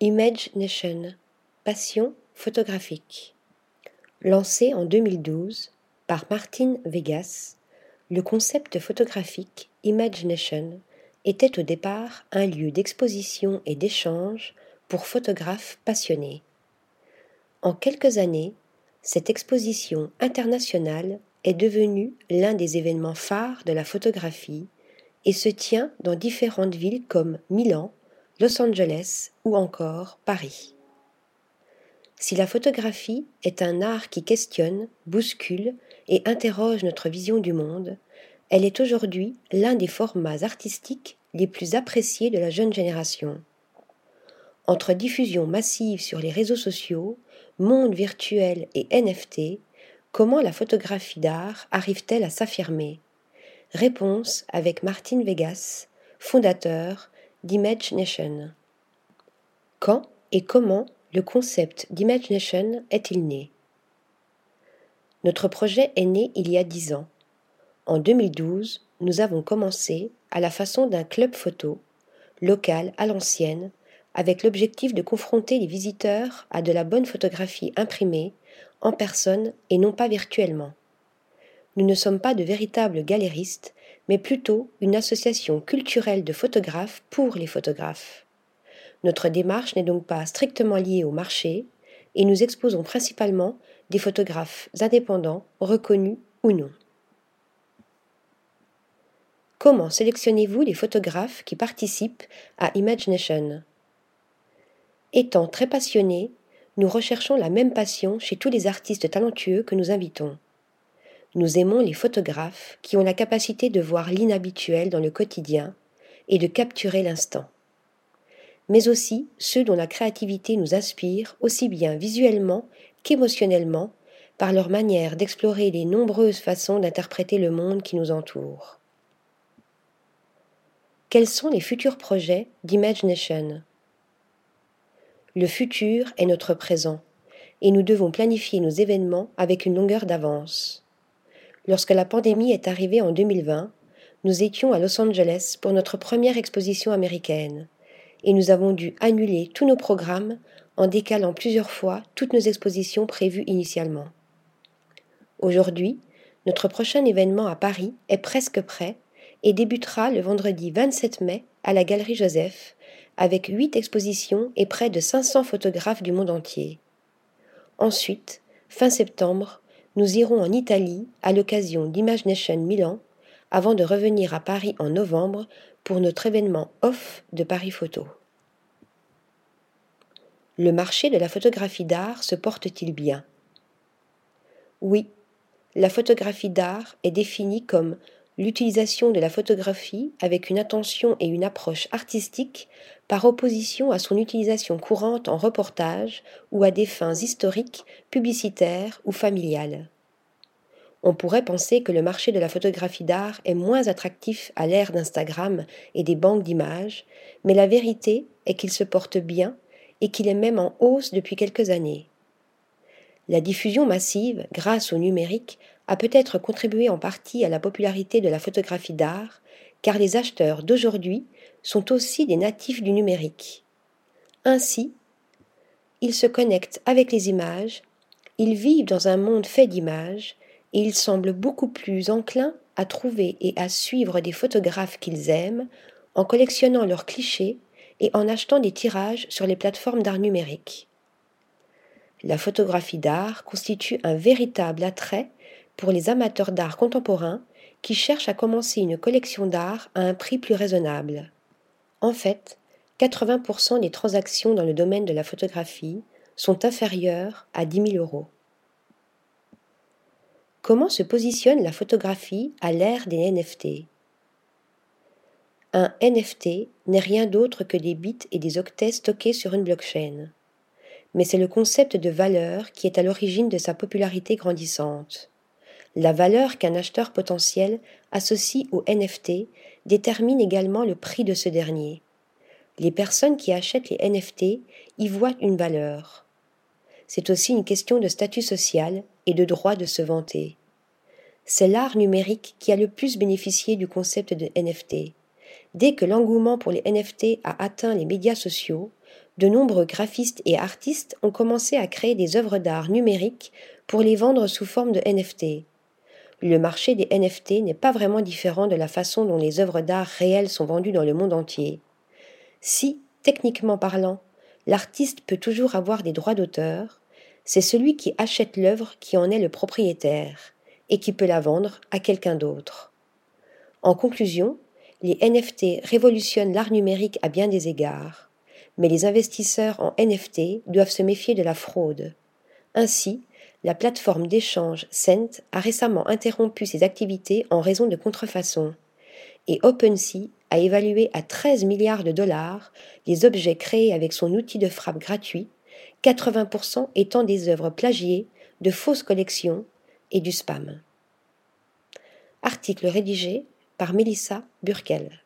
Image Nation, passion photographique. Lancé en 2012 par Martin Vegas, le concept photographique Image Nation était au départ un lieu d'exposition et d'échange pour photographes passionnés. En quelques années, cette exposition internationale est devenue l'un des événements phares de la photographie et se tient dans différentes villes comme Milan, Los Angeles ou encore Paris. Si la photographie est un art qui questionne, bouscule et interroge notre vision du monde, elle est aujourd'hui l'un des formats artistiques les plus appréciés de la jeune génération. Entre diffusion massive sur les réseaux sociaux, monde virtuel et NFT, comment la photographie d'art arrive-t-elle à s'affirmer? Réponse avec Martin Vegas, fondateur d'Image Nation. Quand et comment le concept d'Image Nation est-il né? Notre projet est né il y a dix ans. En 2012, nous avons commencé à la façon d'un club photo, local à l'ancienne, avec l'objectif de confronter les visiteurs à de la bonne photographie imprimée, en personne et non pas virtuellement. Nous ne sommes pas de véritables galéristes, mais plutôt une association culturelle de photographes pour les photographes. Notre démarche n'est donc pas strictement liée au marché et nous exposons principalement des photographes indépendants, reconnus ou non. Comment sélectionnez-vous les photographes qui participent à Imagination? Étant très passionnés, nous recherchons la même passion chez tous les artistes talentueux que nous invitons. Nous aimons les photographes qui ont la capacité de voir l'inhabituel dans le quotidien et de capturer l'instant. Mais aussi ceux dont la créativité nous inspire aussi bien visuellement qu'émotionnellement par leur manière d'explorer les nombreuses façons d'interpréter le monde qui nous entoure. Quels sont les futurs projets d'Imagination? Le futur est notre présent et nous devons planifier nos événements avec une longueur d'avance. Lorsque la pandémie est arrivée en 2020, nous étions à Los Angeles pour notre première exposition américaine, et nous avons dû annuler tous nos programmes en décalant plusieurs fois toutes nos expositions prévues initialement. Aujourd'hui, notre prochain événement à Paris est presque prêt et débutera le vendredi 27 mai à la Galerie Joseph, avec huit expositions et près de 500 photographes du monde entier. Ensuite, fin septembre, nous irons en Italie à l'occasion d'Imagination Milan avant de revenir à Paris en novembre pour notre événement off de Paris Photo. Le marché de la photographie d'art se porte-t-il bien? Oui, la photographie d'art est définie comme l'utilisation de la photographie avec une attention et une approche artistique par opposition à son utilisation courante en reportage ou à des fins historiques, publicitaires ou familiales. On pourrait penser que le marché de la photographie d'art est moins attractif à l'ère d'Instagram et des banques d'images, mais la vérité est qu'il se porte bien et qu'il est même en hausse depuis quelques années. La diffusion massive, grâce au numérique, a peut-être contribué en partie à la popularité de la photographie d'art, car les acheteurs d'aujourd'hui sont aussi des natifs du numérique. Ainsi, ils se connectent avec les images, ils vivent dans un monde fait d'images, et ils semblent beaucoup plus enclins à trouver et à suivre des photographes qu'ils aiment en collectionnant leurs clichés et en achetant des tirages sur les plateformes d'art numérique. La photographie d'art constitue un véritable attrait pour les amateurs d'art contemporain qui cherchent à commencer une collection d'art à un prix plus raisonnable. En fait, 80% des transactions dans le domaine de la photographie sont inférieures à 10 000 euros. Comment se positionne la photographie à l'ère des NFT Un NFT n'est rien d'autre que des bits et des octets stockés sur une blockchain. Mais c'est le concept de valeur qui est à l'origine de sa popularité grandissante. La valeur qu'un acheteur potentiel associe au NFT détermine également le prix de ce dernier. Les personnes qui achètent les NFT y voient une valeur. C'est aussi une question de statut social et de droit de se vanter. C'est l'art numérique qui a le plus bénéficié du concept de NFT. Dès que l'engouement pour les NFT a atteint les médias sociaux, de nombreux graphistes et artistes ont commencé à créer des œuvres d'art numériques pour les vendre sous forme de NFT. Le marché des NFT n'est pas vraiment différent de la façon dont les œuvres d'art réelles sont vendues dans le monde entier. Si, techniquement parlant, l'artiste peut toujours avoir des droits d'auteur, c'est celui qui achète l'œuvre qui en est le propriétaire et qui peut la vendre à quelqu'un d'autre. En conclusion, les NFT révolutionnent l'art numérique à bien des égards, mais les investisseurs en NFT doivent se méfier de la fraude. Ainsi, la plateforme d'échange Cent a récemment interrompu ses activités en raison de contrefaçons, et OpenSea a évalué à 13 milliards de dollars les objets créés avec son outil de frappe gratuit, 80% étant des œuvres plagiées, de fausses collections et du spam. Article rédigé par Melissa Burkel.